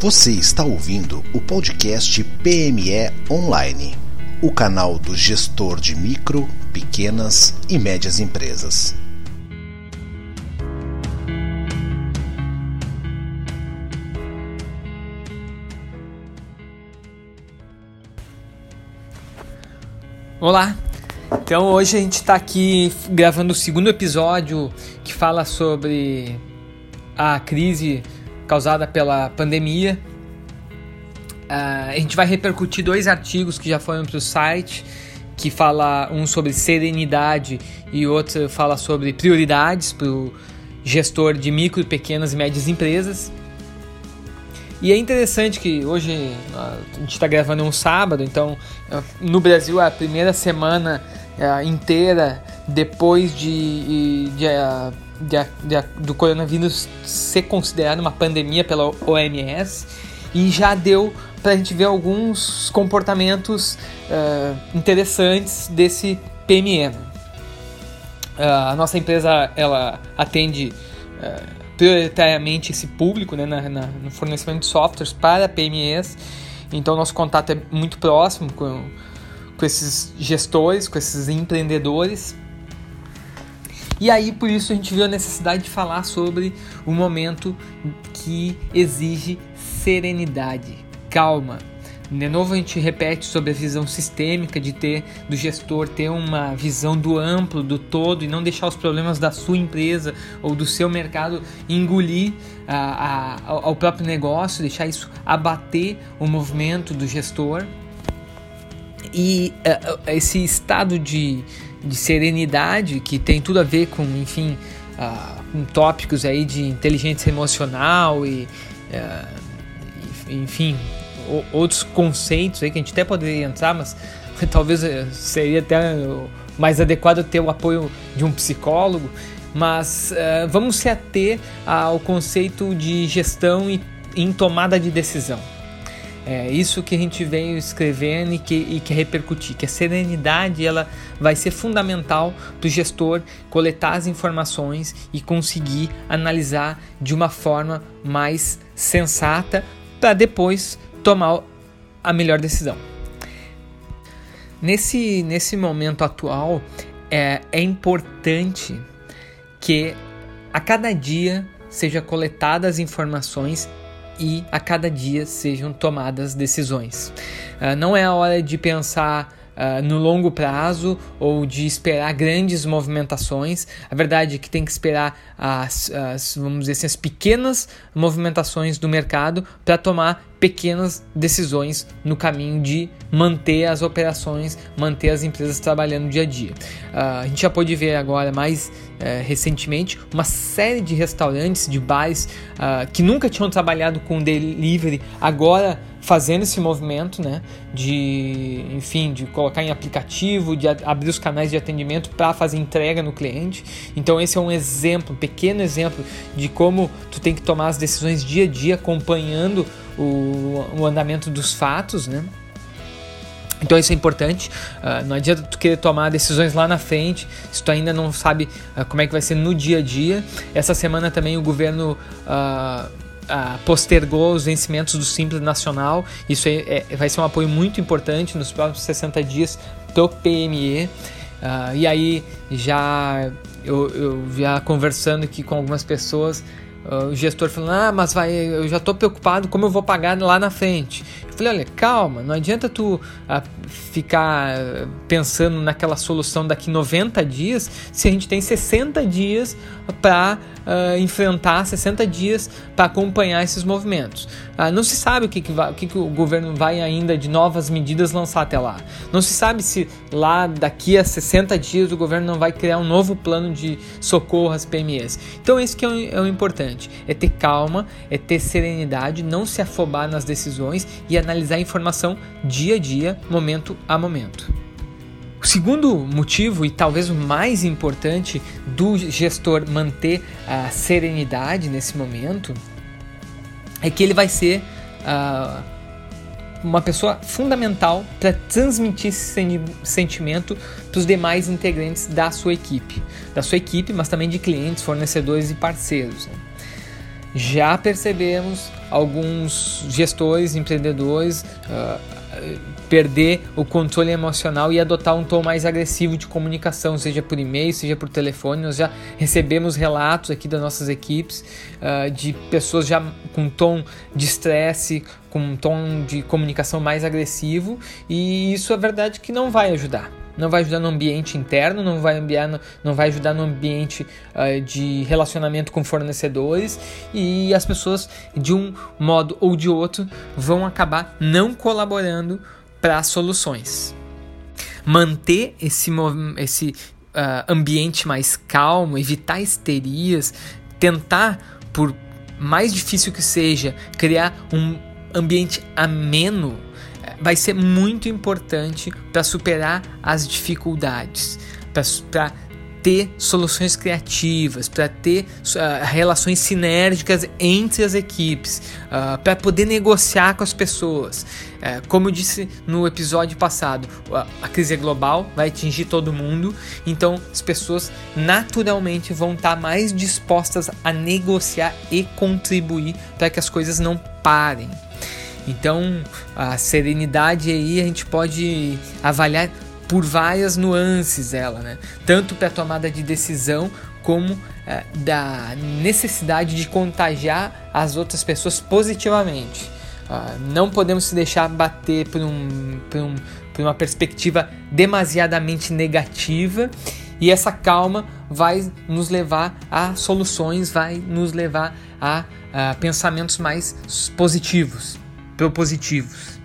Você está ouvindo o podcast PME Online, o canal do gestor de micro, pequenas e médias empresas. Olá! Então hoje a gente está aqui gravando o segundo episódio que fala sobre a crise causada pela pandemia. Uh, a gente vai repercutir dois artigos que já foram para o site, que fala um sobre serenidade e outro fala sobre prioridades para o gestor de micro, pequenas e médias empresas. E é interessante que hoje a gente está gravando um sábado, então no Brasil a primeira semana inteira depois de, de, de de, de, do coronavírus ser considerado uma pandemia pela OMS e já deu para a gente ver alguns comportamentos uh, interessantes desse PME. Uh, a nossa empresa ela atende uh, prioritariamente esse público né, na, na, no fornecimento de softwares para PMEs, então nosso contato é muito próximo com, com esses gestores, com esses empreendedores e aí, por isso, a gente viu a necessidade de falar sobre o momento que exige serenidade, calma. De novo, a gente repete sobre a visão sistêmica de ter do gestor ter uma visão do amplo, do todo e não deixar os problemas da sua empresa ou do seu mercado engolir a, a, ao próprio negócio, deixar isso abater o movimento do gestor. E uh, esse estado de, de serenidade que tem tudo a ver com, enfim, uh, com tópicos aí de inteligência emocional e, uh, enfim, outros conceitos aí que a gente até poderia entrar, mas talvez eh, seria até mais adequado ter o apoio de um psicólogo. Mas uh, vamos se ater ao conceito de gestão e em tomada de decisão. É isso que a gente veio escrevendo e que, e que repercutir, que a serenidade ela vai ser fundamental para o gestor coletar as informações e conseguir analisar de uma forma mais sensata para depois tomar a melhor decisão. Nesse, nesse momento atual, é, é importante que a cada dia seja coletadas informações e a cada dia sejam tomadas decisões. Uh, não é a hora de pensar uh, no longo prazo ou de esperar grandes movimentações. A verdade é que tem que esperar as, as vamos dizer assim, as pequenas movimentações do mercado para tomar pequenas decisões no caminho de manter as operações, manter as empresas trabalhando dia a dia. Uh, a gente já pôde ver agora mais uh, recentemente uma série de restaurantes, de bares uh, que nunca tinham trabalhado com delivery, agora fazendo esse movimento, né, de, enfim, de colocar em aplicativo, de abrir os canais de atendimento para fazer entrega no cliente. Então esse é um exemplo, um pequeno exemplo de como tu tem que tomar as decisões dia a dia, acompanhando o, o andamento dos fatos, né? Então isso é importante. Uh, não adianta tu querer tomar decisões lá na frente se tu ainda não sabe uh, como é que vai ser no dia a dia. Essa semana também o governo uh, postergou os vencimentos do Simples Nacional. Isso é, é, vai ser um apoio muito importante nos próximos 60 dias do PME. E aí, já eu, eu já conversando aqui com algumas pessoas, o gestor falando: Ah, mas vai, eu já estou preocupado como eu vou pagar lá na frente. Falei: Olha, calma, não adianta tu uh, ficar pensando naquela solução daqui 90 dias se a gente tem 60 dias para uh, enfrentar 60 dias para acompanhar esses movimentos. Não se sabe o, que, que, vai, o que, que o governo vai ainda de novas medidas lançar até lá. Não se sabe se lá daqui a 60 dias o governo não vai criar um novo plano de socorro às PMEs. Então, isso que é o, é o importante: é ter calma, é ter serenidade, não se afobar nas decisões e analisar a informação dia a dia, momento a momento. O segundo motivo, e talvez o mais importante, do gestor manter a serenidade nesse momento, é que ele vai ser uh, uma pessoa fundamental para transmitir esse sentimento para os demais integrantes da sua equipe, da sua equipe, mas também de clientes, fornecedores e parceiros. Né? Já percebemos alguns gestores, empreendedores uh, perder o controle emocional e adotar um tom mais agressivo de comunicação, seja por e-mail, seja por telefone. Nós já recebemos relatos aqui das nossas equipes uh, de pessoas já com tom de estresse, com um tom de comunicação mais agressivo, e isso é verdade que não vai ajudar não vai ajudar no ambiente interno, não vai, enviar, não vai ajudar no ambiente uh, de relacionamento com fornecedores e as pessoas, de um modo ou de outro, vão acabar não colaborando para soluções. Manter esse, esse uh, ambiente mais calmo, evitar histerias, tentar, por mais difícil que seja, criar um ambiente ameno vai ser muito importante para superar as dificuldades, para ter soluções criativas, para ter uh, relações sinérgicas entre as equipes, uh, para poder negociar com as pessoas. Uh, como eu disse no episódio passado, a crise é global, vai atingir todo mundo, então as pessoas naturalmente vão estar tá mais dispostas a negociar e contribuir para que as coisas não parem. Então, a serenidade aí a gente pode avaliar por várias nuances dela, né? Tanto para a tomada de decisão como é, da necessidade de contagiar as outras pessoas positivamente. Uh, não podemos se deixar bater por, um, por, um, por uma perspectiva demasiadamente negativa e essa calma vai nos levar a soluções, vai nos levar a, a pensamentos mais positivos propositivos.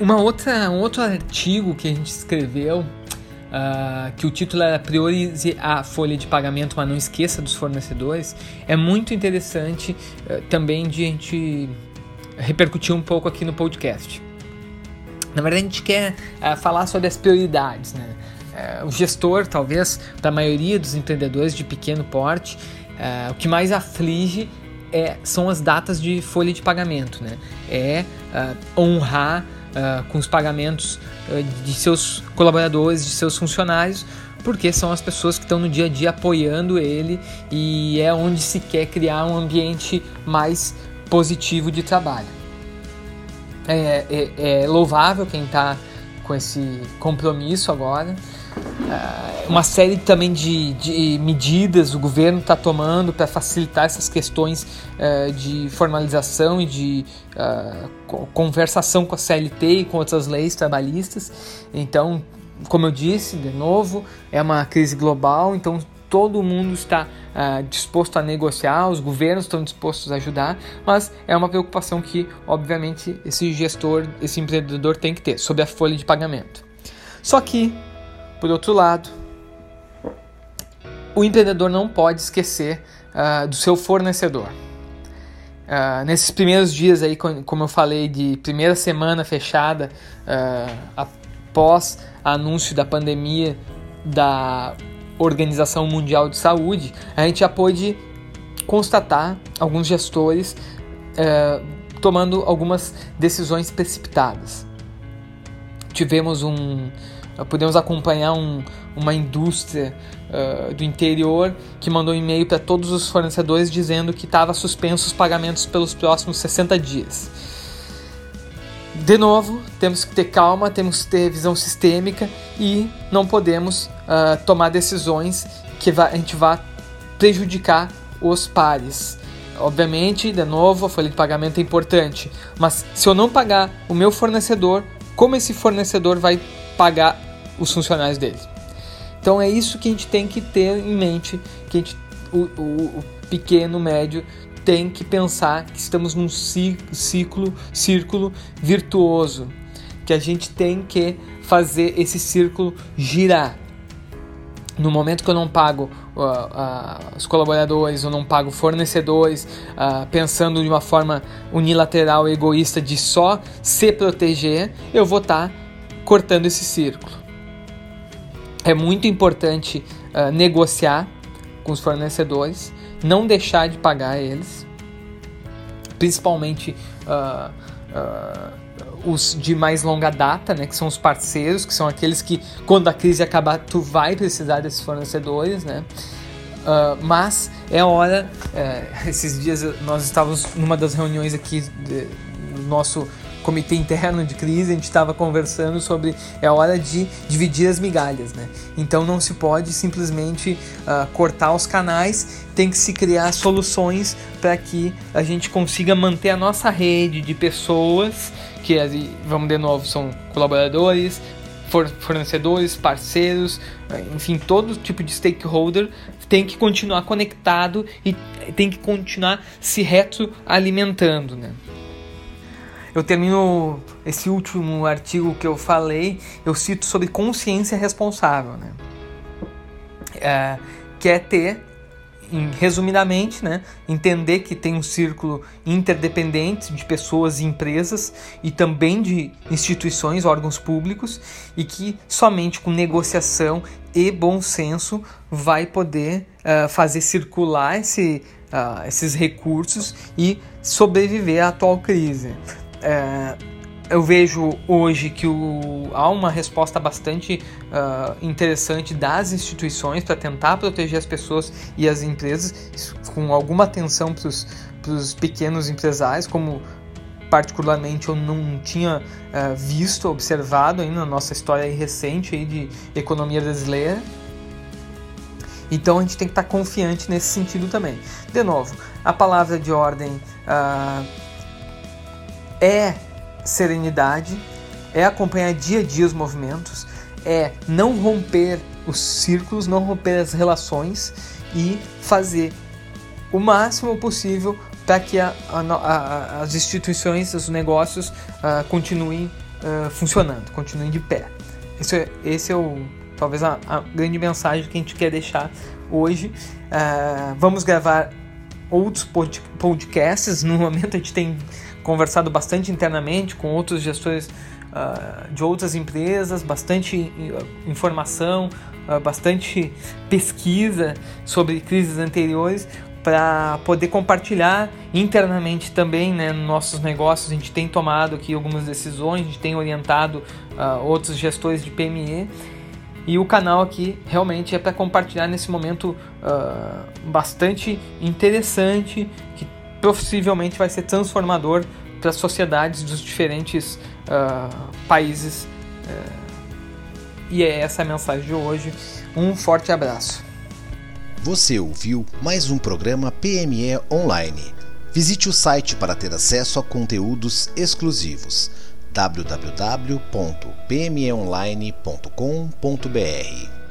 Uma outra, um outro artigo que a gente escreveu, uh, que o título era Priorize a folha de pagamento, mas não esqueça dos fornecedores, é muito interessante uh, também de a gente repercutir um pouco aqui no podcast. Na verdade, a gente quer uh, falar sobre as prioridades. Né? o gestor, talvez, para a maioria dos empreendedores de pequeno porte, o que mais aflige é, são as datas de folha de pagamento, né? É uh, honrar uh, com os pagamentos uh, de seus colaboradores, de seus funcionários, porque são as pessoas que estão no dia a dia apoiando ele e é onde se quer criar um ambiente mais positivo de trabalho. É, é, é louvável quem está com esse compromisso agora. Uma série também de, de medidas o governo está tomando para facilitar essas questões uh, de formalização e de uh, conversação com a CLT e com outras leis trabalhistas. Então, como eu disse, de novo, é uma crise global, então todo mundo está uh, disposto a negociar, os governos estão dispostos a ajudar, mas é uma preocupação que, obviamente, esse gestor, esse empreendedor tem que ter sobre a folha de pagamento. Só que, por outro lado, o empreendedor não pode esquecer uh, do seu fornecedor. Uh, nesses primeiros dias aí, como eu falei, de primeira semana fechada após anúncio da pandemia da Organização Mundial de Saúde, a gente já pôde constatar alguns gestores é, tomando algumas decisões precipitadas. Tivemos um. Podemos acompanhar um, uma indústria uh, do interior que mandou um e-mail para todos os fornecedores dizendo que estava suspenso os pagamentos pelos próximos 60 dias. De novo, temos que ter calma, temos que ter visão sistêmica e não podemos uh, tomar decisões que a gente vá prejudicar os pares. Obviamente, de novo, a folha de pagamento é importante, mas se eu não pagar o meu fornecedor, como esse fornecedor vai pagar os funcionários dele? Então é isso que a gente tem que ter em mente, que gente, o, o, o pequeno, médio tem que pensar que estamos num ciclo, círculo virtuoso, que a gente tem que fazer esse círculo girar. No momento que eu não pago uh, uh, os colaboradores, eu não pago fornecedores, uh, pensando de uma forma unilateral, egoísta, de só se proteger, eu vou estar tá cortando esse círculo. É muito importante negociar com os fornecedores, não deixar de pagar eles, principalmente uh, uh, os de mais longa data, né, que são os parceiros, que são aqueles que quando a crise acabar tu vai precisar desses fornecedores, né? Uh, mas é hora. Uh, esses dias nós estávamos numa das reuniões aqui do nosso comitê interno de crise, a gente estava conversando sobre é hora de dividir as migalhas, né? Então não se pode simplesmente uh, cortar os canais, tem que se criar soluções para que a gente consiga manter a nossa rede de pessoas, que vamos de novo, são colaboradores, fornecedores, parceiros, enfim, todo tipo de stakeholder tem que continuar conectado e tem que continuar se retroalimentando, né? Eu termino esse último artigo que eu falei, eu cito sobre consciência responsável, né? É, que é ter, em, resumidamente, né, entender que tem um círculo interdependente de pessoas e empresas e também de instituições, órgãos públicos, e que somente com negociação e bom senso vai poder uh, fazer circular esse, uh, esses recursos e sobreviver à atual crise é, eu vejo hoje que o, há uma resposta bastante uh, interessante das instituições para tentar proteger as pessoas e as empresas, com alguma atenção para os pequenos empresários, como particularmente eu não tinha uh, visto, observado ainda na nossa história recente de economia brasileira. Então a gente tem que estar confiante nesse sentido também. De novo, a palavra de ordem uh, é serenidade, é acompanhar dia a dia os movimentos, é não romper os círculos, não romper as relações e fazer o máximo possível para que a, a, a, as instituições, os negócios uh, continuem uh, funcionando, continuem de pé. Esse é, esse é o, talvez a, grande mensagem que a gente quer deixar hoje. Uh, vamos gravar outros podcasts. No momento a gente tem conversado bastante internamente com outros gestores uh, de outras empresas, bastante uh, informação, uh, bastante pesquisa sobre crises anteriores para poder compartilhar internamente também né, nos nossos negócios. A gente tem tomado aqui algumas decisões, a gente tem orientado outros gestores de PME. E o canal aqui realmente é para compartilhar nesse momento bastante interessante que possivelmente vai ser transformador para as sociedades dos diferentes uh, países. Uh, e é essa a mensagem de hoje. Um forte abraço. Você ouviu mais um programa PME Online. Visite o site para ter acesso a conteúdos exclusivos www.pmeonline.com.br